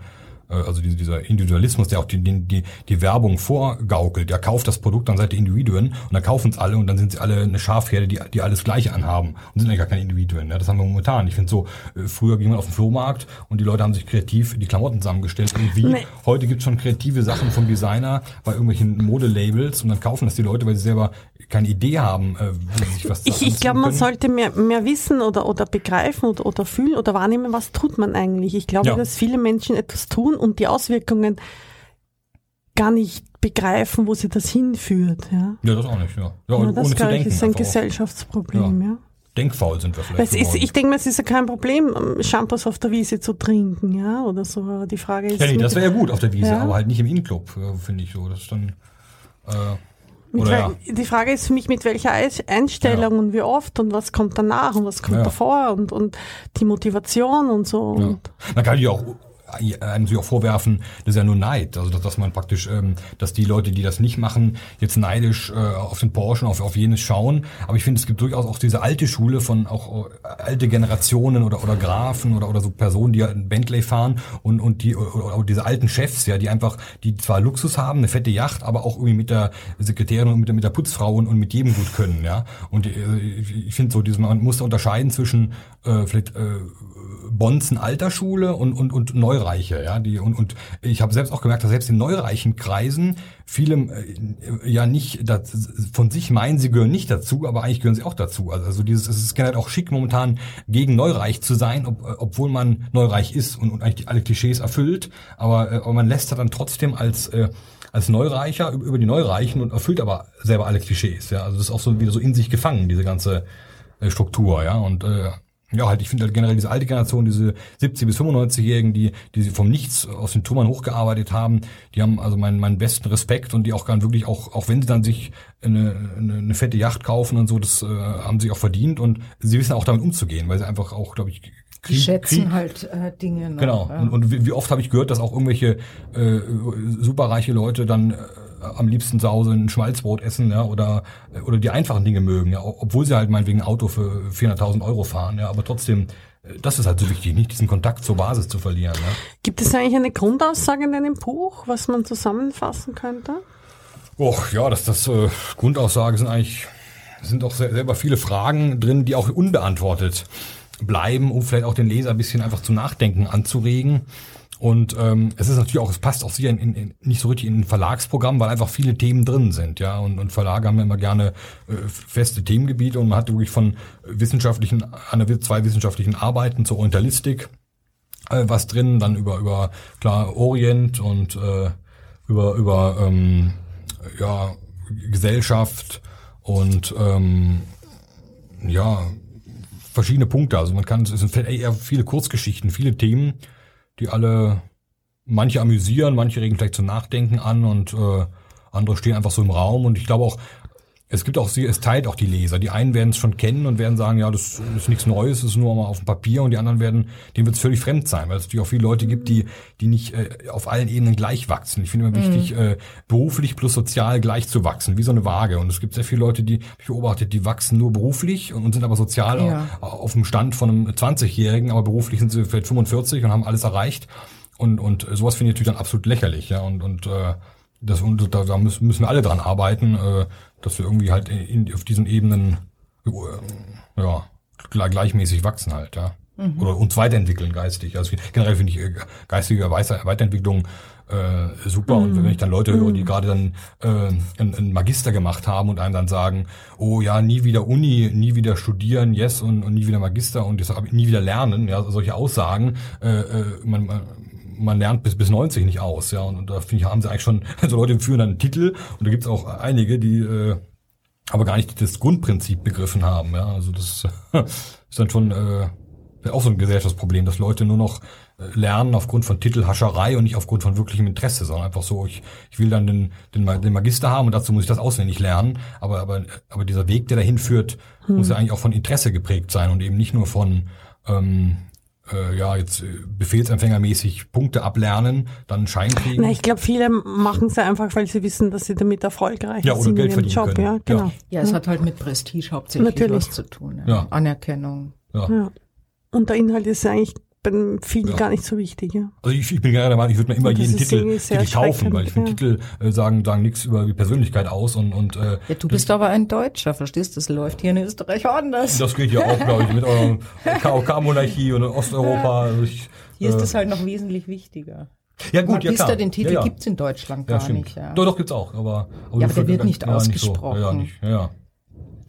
also dieser Individualismus, der auch die, die, die Werbung vorgaukelt. Der kauft das Produkt dann seit der Individuen und dann kaufen es alle und dann sind sie alle eine Schafherde, die, die alles Gleiche anhaben und sind eigentlich gar keine Individuen. Ja, das haben wir momentan. Ich finde so, äh, früher ging man auf den Flohmarkt und die Leute haben sich kreativ die Klamotten zusammengestellt. Irgendwie. Nee. Heute gibt es schon kreative Sachen vom Designer bei irgendwelchen Modelabels und dann kaufen das die Leute, weil sie selber keine Idee haben, äh, wie sich was Ich, ich glaube, man sollte mehr, mehr wissen oder, oder begreifen oder, oder fühlen oder wahrnehmen, was tut man eigentlich. Ich glaube, ja. dass viele Menschen etwas tun und die Auswirkungen gar nicht begreifen, wo sie das hinführt. Ja, ja das auch nicht. Ja, ja, ja das glaube ich ist ein Gesellschaftsproblem. Ja. ja. Denkfaul sind wir vielleicht. Ist, ich denke, es ist ja kein Problem, Shampoos auf der Wiese zu trinken, ja, oder so. Aber die Frage ist. Ja, nee, das wäre ja gut auf der Wiese, aber halt nicht im Innenclub, finde ich so. Das ist dann. Äh, oder ja. Die Frage ist für mich, mit welcher Einstellung ja. und wie oft und was kommt danach und was kommt ja. davor und, und die Motivation und so. Und Man kann ja auch einem sich auch vorwerfen, das ist ja nur Neid. Also dass, dass man praktisch, ähm, dass die Leute, die das nicht machen, jetzt neidisch äh, auf den Porsche und auf, auf jenes schauen. Aber ich finde, es gibt durchaus auch diese alte Schule von auch äh, alte Generationen oder oder Grafen oder oder so Personen, die ein Bentley fahren und und die oder, oder diese alten Chefs, ja, die einfach, die zwar Luxus haben, eine fette Yacht, aber auch irgendwie mit der Sekretärin und mit der, mit der Putzfrau und, und mit jedem gut können, ja. Und äh, ich finde so, diese, man muss unterscheiden zwischen äh, vielleicht äh, Bonzen alter Schule und, und, und Neureiche, ja, die, und, und ich habe selbst auch gemerkt, dass selbst in neureichen Kreisen viele äh, ja nicht das, von sich meinen, sie gehören nicht dazu, aber eigentlich gehören sie auch dazu. Also, also dieses, es ist generell auch schick momentan gegen Neureich zu sein, ob, obwohl man Neureich ist und, und eigentlich alle Klischees erfüllt, aber, äh, aber man lässt dann trotzdem als äh, als Neureicher über die Neureichen und erfüllt aber selber alle Klischees. Ja, also das ist auch so wieder so in sich gefangen diese ganze äh, Struktur. Ja, und äh, ja, halt, ich finde halt generell diese alte Generation, diese 70 bis 95-Jährigen, die, die vom Nichts aus den Trümmern hochgearbeitet haben, die haben also meinen, meinen besten Respekt und die auch ganz wirklich auch, auch wenn sie dann sich eine, eine, eine fette Yacht kaufen und so, das äh, haben sie auch verdient und sie wissen auch damit umzugehen, weil sie einfach auch, glaube ich, Krieg, die schätzen Krieg. halt äh, Dinge. Ne? Genau. Ja. Und, und wie, wie oft habe ich gehört, dass auch irgendwelche äh, superreiche Leute dann äh, am liebsten zu Hause ein Schmalzbrot essen, ja, oder oder die einfachen Dinge mögen, ja, obwohl sie halt meinetwegen ein Auto für 400.000 Euro fahren, ja, aber trotzdem, äh, das ist halt so wichtig, nicht diesen Kontakt zur Basis zu verlieren. Ja. Gibt es eigentlich eine Grundaussage in deinem Buch, was man zusammenfassen könnte? Och, ja, das, das äh, Grundaussage sind eigentlich sind auch selber viele Fragen drin, die auch unbeantwortet bleiben, um vielleicht auch den Leser ein bisschen einfach zu nachdenken anzuregen. Und ähm, es ist natürlich auch, es passt auch sicher in, in, in, nicht so richtig in ein Verlagsprogramm, weil einfach viele Themen drin sind, ja. Und, und Verlage haben ja immer gerne äh, feste Themengebiete und man hat wirklich von wissenschaftlichen, einer zwei wissenschaftlichen Arbeiten zur Orientalistik äh, was drin, dann über über klar Orient und äh, über über ähm, ja Gesellschaft und ähm, ja verschiedene Punkte. Also man kann, es sind eher viele Kurzgeschichten, viele Themen, die alle manche amüsieren, manche regen vielleicht zum Nachdenken an und äh, andere stehen einfach so im Raum. Und ich glaube auch, es gibt auch, es teilt auch die Leser. Die einen werden es schon kennen und werden sagen, ja, das ist nichts Neues, das ist nur mal auf dem Papier und die anderen werden, denen wird es völlig fremd sein, weil es natürlich auch viele Leute gibt, die, die nicht äh, auf allen Ebenen gleich wachsen. Ich finde immer mhm. wichtig, äh, beruflich plus sozial gleich zu wachsen, wie so eine Waage. Und es gibt sehr viele Leute, die ich beobachtet, die wachsen nur beruflich und, sind aber sozial ja. auf, auf dem Stand von einem 20-Jährigen, aber beruflich sind sie vielleicht 45 und haben alles erreicht. Und, und sowas finde ich natürlich dann absolut lächerlich, ja. Und, und äh, das, und da, da müssen, müssen wir alle dran arbeiten. Äh, dass wir irgendwie halt in, auf diesen Ebenen äh, ja, gleichmäßig wachsen halt, ja. Mhm. Oder uns weiterentwickeln geistig. Also generell finde ich äh, geistige Weiterentwicklung äh, super. Mhm. Und wenn ich dann Leute höre, die mhm. gerade dann äh, einen, Magister gemacht haben und einem dann sagen, oh ja, nie wieder Uni, nie wieder studieren, yes, und, und nie wieder Magister und das nie wieder lernen, ja, solche Aussagen, äh, äh man, man lernt bis bis 90 nicht aus, ja. Und, und da finde ich, haben sie eigentlich schon, so Leute führen dann einen Titel und da gibt es auch einige, die äh, aber gar nicht das Grundprinzip begriffen haben, ja. Also das [LAUGHS] ist dann schon äh, auch so ein Gesellschaftsproblem, dass Leute nur noch äh, lernen aufgrund von Titelhascherei und nicht aufgrund von wirklichem Interesse, sondern einfach so, ich, ich will dann den, den, den Magister haben und dazu muss ich das auswendig lernen, aber, aber, aber dieser Weg, der dahin führt, hm. muss ja eigentlich auch von Interesse geprägt sein und eben nicht nur von ähm, äh, ja, jetzt äh, befehlsempfängermäßig Punkte ablernen, dann Schein kriegen. Na, ich glaube, viele machen es einfach, weil sie wissen, dass sie damit erfolgreich ja, oder sind Geld in ihrem Job. Können. Ja, genau. Ja. ja, es hat halt mit Prestige hauptsächlich Natürlich. was zu tun. Ja. Anerkennung. Ja. ja. Und der Inhalt ist eigentlich bin vielen ja. gar nicht so wichtig. Ja. Also ich, ich bin gerade der Meinung, ich würde mir immer jeden Titel, Titel kaufen, weil ich finde ja. Titel äh, sagen sagen nichts über die Persönlichkeit aus und und äh, ja, du bist aber ein Deutscher, verstehst? Das läuft hier in Österreich anders. Das geht ja auch, glaube ich, mit eurer KOK-Monarchie und Osteuropa. Also ich, hier äh, ist es halt noch wesentlich wichtiger. Ja gut, Magister, ja klar. den Titel ja, ja. gibt's in Deutschland gar ja, nicht. Ja. Doch, doch gibt's auch, aber, aber ja, aber der wird nicht ausgesprochen. Nicht so. ja, nicht. Ja,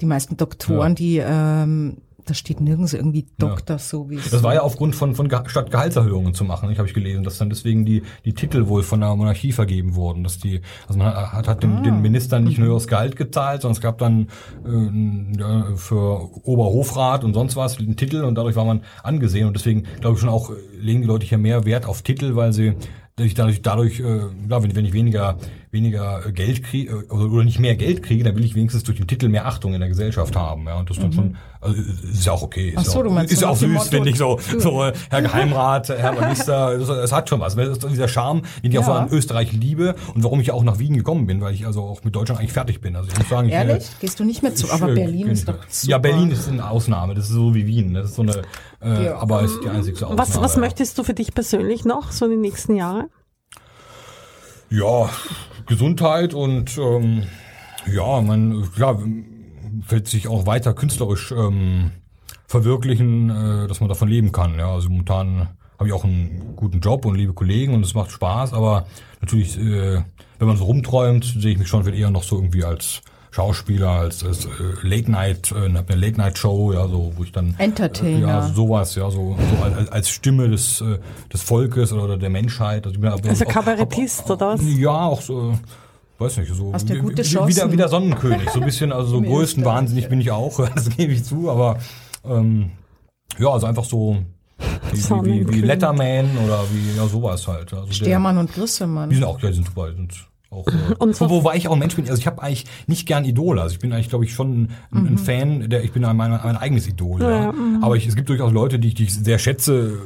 Die meisten Doktoren, die ähm, da steht nirgends irgendwie Doktor ja. so wie Das war ja aufgrund von, von statt Gehaltserhöhungen zu machen, ich habe ich gelesen, dass dann deswegen die, die Titel wohl von der Monarchie vergeben wurden, dass die, also man hat, hat den, ah. den Ministern nicht nur mhm. das Gehalt gezahlt, sondern es gab dann äh, ja, für Oberhofrat und sonst was einen Titel und dadurch war man angesehen und deswegen glaube ich schon auch legen die Leute hier mehr Wert auf Titel, weil sie ich dadurch, dadurch äh, ja, wenn, wenn ich weniger, weniger äh, Geld kriege äh, oder, oder nicht mehr Geld kriege, dann will ich wenigstens durch den Titel mehr Achtung in der Gesellschaft haben. Ja, und das mhm. dann schon, also ist ja auch okay. Ist Ach so, auch, du meinst ist ja auch süß, finde ich so, so äh, Herr Geheimrat, [LAUGHS] Herr Magister, das, das hat schon was. Das ist dieser Charme, den ich ja. auch so an Österreich liebe und warum ich auch nach Wien gekommen bin, weil ich also auch mit Deutschland eigentlich fertig bin. Also ich muss sagen, Ehrlich? Ich, Gehst du nicht mehr zu? Aber Berlin ist doch super. Ja, Berlin ist eine Ausnahme. Das ist so wie Wien. Das ist so eine, äh, ja. aber ist die einzige Ausnahme. Was, was möchtest du für dich persönlich noch so in den nächsten Jahren? Ja, Gesundheit und ähm, ja, man ja, fällt sich auch weiter künstlerisch ähm, verwirklichen, äh, dass man davon leben kann. Ja, also momentan habe ich auch einen guten Job und liebe Kollegen und es macht Spaß, aber natürlich, äh, wenn man so rumträumt, sehe ich mich schon eher noch so irgendwie als Schauspieler, als, als äh, Late Night, äh, eine Late Night Show, ja, so wo ich dann Entertainer, äh, ja, sowas, ja, so, so als, als Stimme des äh, des Volkes oder der Menschheit. Also, ich bin, also Kabarettist oder was? Ja, auch so weiß nicht, so Hast du gute wie, wie, der, wie der Sonnenkönig, so ein bisschen, also so [LAUGHS] größten wahnsinnig bin ich auch, [LAUGHS] das gebe ich zu, aber ähm, Ja, also einfach so wie, wie, wie, wie Letterman oder wie ja sowas halt. Also Stermann und Grissemann. Die sind auch, ja, die sind super. Die sind auch, äh, [LAUGHS] und so, wobei ich auch ein Mensch bin, also ich habe eigentlich nicht gern Idole. Also ich bin eigentlich, glaube ich, schon ein, mhm. ein, Fan, der ich bin mein, mein eigenes Idol. Ja, ja. Mhm. Aber ich, es gibt durchaus Leute, die ich, die ich sehr schätze,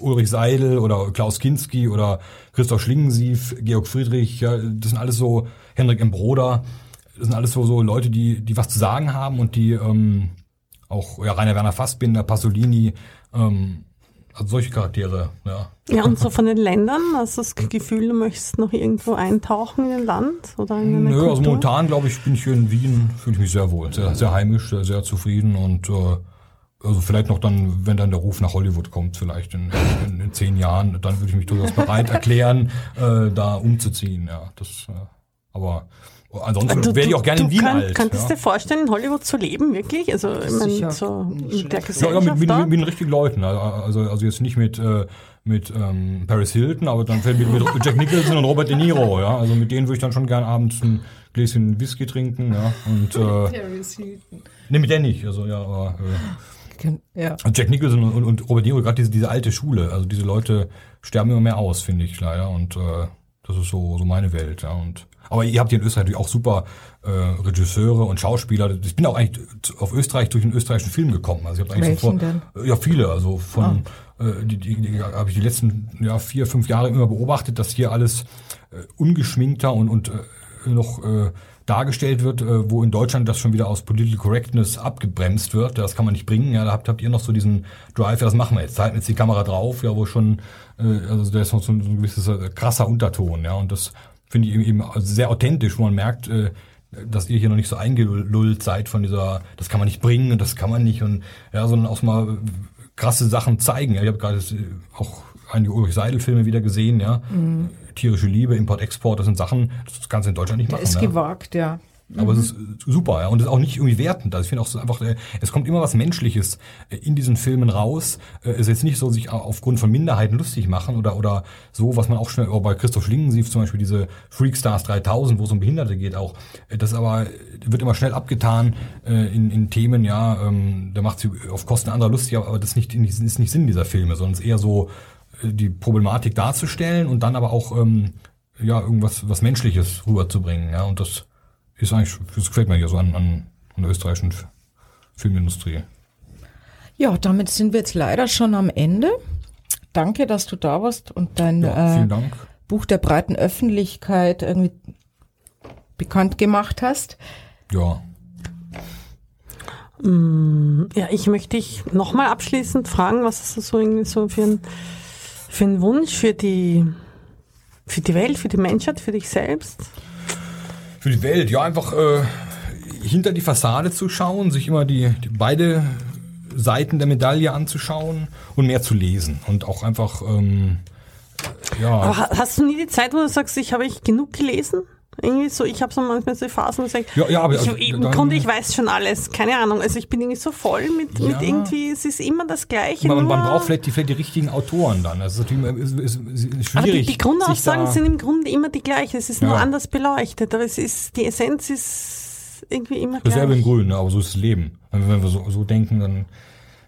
Ulrich Seidel oder Klaus Kinski oder Christoph Schlingensief, Georg Friedrich, ja, das sind alles so, Henrik M. Broder, das sind alles so, so Leute, die, die was zu sagen haben und die ähm, auch ja, Rainer Werner Fassbinder, Pasolini, ähm, also solche Charaktere, ja. Ja, und so von den Ländern, hast du das Gefühl, du möchtest noch irgendwo eintauchen in ein Land oder in eine Nö, Kultur? also momentan, glaube ich, bin ich hier in Wien, fühle ich mich sehr wohl, sehr, sehr heimisch, sehr, sehr zufrieden und äh, also vielleicht noch dann, wenn dann der Ruf nach Hollywood kommt, vielleicht in, in, in zehn Jahren, dann würde ich mich durchaus bereit erklären, äh, da umzuziehen, ja. Das, äh, aber Ansonsten wäre ich auch gerne in Wien kann, alt. Könntest du ja. dir vorstellen, in Hollywood zu leben, wirklich? Also, ich meine, so mit der Gesellschaft Ja, ja mit, mit, mit, den richtigen Leuten. Also, also jetzt nicht mit, äh, mit ähm, Paris Hilton, aber dann fällt mit, mit [LAUGHS] Jack Nicholson und Robert De Niro, ja. Also mit denen würde ich dann schon gerne abends ein Gläschen Whisky trinken, ja. Und, äh, Paris Hilton. Nee, mit der nicht, also ja, aber, äh, ja. Jack Nicholson und, und Robert De Niro, gerade diese, diese alte Schule, also diese Leute sterben immer mehr aus, finde ich leider. Und äh, das ist so, so meine Welt, ja. Und aber ihr habt hier in Österreich natürlich auch super äh, Regisseure und Schauspieler. Ich bin auch eigentlich auf Österreich durch einen österreichischen Film gekommen. Also ich habe eigentlich Welchen so vor, ja viele, also von ah. äh, die, die, die habe ich die letzten ja, vier fünf Jahre immer beobachtet, dass hier alles äh, ungeschminkter und und äh, noch äh, dargestellt wird, äh, wo in Deutschland das schon wieder aus Political Correctness abgebremst wird. Das kann man nicht bringen. Ja, da habt, habt ihr noch so diesen Drive, ja, das machen wir jetzt. Halten jetzt die Kamera drauf, ja, wo schon, äh, also da ist noch so ein, so ein gewisses äh, krasser Unterton, ja, und das finde ich eben sehr authentisch, wo man merkt, äh, dass ihr hier noch nicht so eingelullt seid von dieser, das kann man nicht bringen und das kann man nicht und ja, sondern auch mal krasse Sachen zeigen. Ich habe gerade äh, auch einige Ulrich Seidel-Filme wieder gesehen, ja. Mhm. Tierische Liebe, Import, Export, das sind Sachen, das kannst du in Deutschland nicht machen. Das ist ja. gewagt, ja. Aber mhm. es ist super, ja. Und es ist auch nicht irgendwie wertend. Also ich finde auch so einfach, äh, es kommt immer was Menschliches äh, in diesen Filmen raus. Äh, es ist jetzt nicht so, sich aufgrund von Minderheiten lustig machen oder, oder so, was man auch schnell, auch bei Christoph Schlingensief zum Beispiel diese Freakstars 3000, wo es um Behinderte geht auch. Das aber wird immer schnell abgetan in, in Themen, ja, ähm, da macht sie auf Kosten anderer lustig, aber das nicht, ist nicht Sinn dieser Filme, sondern es ist eher so, die Problematik darzustellen und dann aber auch, ähm, ja, irgendwas, was Menschliches rüberzubringen, ja, und das, ist eigentlich, das gefällt mir hier so an, an, an der österreichischen Filmindustrie. Ja, damit sind wir jetzt leider schon am Ende. Danke, dass du da warst und dein ja, äh, Buch der breiten Öffentlichkeit irgendwie bekannt gemacht hast. Ja. Mm, ja, ich möchte dich nochmal abschließend fragen, was hast du so, irgendwie so für, ein, für einen Wunsch für die, für die Welt, für die Menschheit, für dich selbst? Für die Welt, ja, einfach äh, hinter die Fassade zu schauen, sich immer die, die beide Seiten der Medaille anzuschauen und mehr zu lesen und auch einfach ähm, ja. Aber hast du nie die Zeit, wo du sagst, ich habe ich genug gelesen? Irgendwie so, ich habe so manchmal so Phasen, wo ich sage, ja, ja, aber, ich, ich, im Grunde, ich weiß schon alles, keine Ahnung. Also ich bin irgendwie so voll mit, ja. mit irgendwie, es ist immer das Gleiche. Man, man braucht vielleicht die, vielleicht die richtigen Autoren dann. Also es ist, ist, ist schwierig. Aber die, die Grundaussagen sind im Grunde immer die gleichen. Es ist ja. nur anders beleuchtet, aber es ist, die Essenz ist irgendwie immer gleich. Dasselbe in Grün, aber so ist das Leben. Wenn wir so, so denken, dann,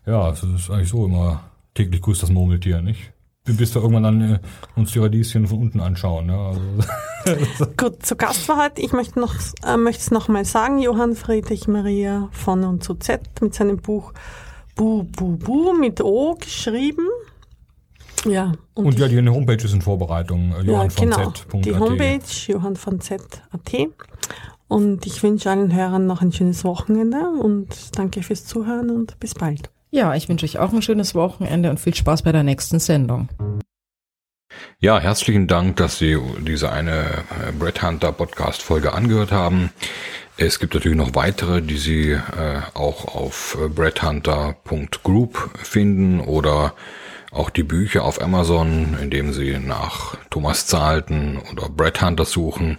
ja, es ist eigentlich so immer täglich grüßt das Murmeltier, nicht? Bis wir irgendwann dann äh, uns die Radieschen von unten anschauen. Ne? Also, [LAUGHS] Gut, zu Gast war heute, ich möchte noch, äh, möchte es nochmal sagen, Johann Friedrich Maria von und zu Z mit seinem Buch Bu Bu Bu mit O geschrieben. Ja, und, und ja, die Homepage ist in Vorbereitung, äh, Johann ja, genau, Die Homepage, Johann von Z.at. Und ich wünsche allen Hörern noch ein schönes Wochenende und danke fürs Zuhören und bis bald. Ja, ich wünsche euch auch ein schönes Wochenende und viel Spaß bei der nächsten Sendung. Ja, herzlichen Dank, dass Sie diese eine äh, Brett Hunter Podcast Folge angehört haben. Es gibt natürlich noch weitere, die Sie äh, auch auf äh, breadhunter.group finden oder auch die Bücher auf Amazon, indem Sie nach Thomas Zahlten oder Brett Hunter suchen.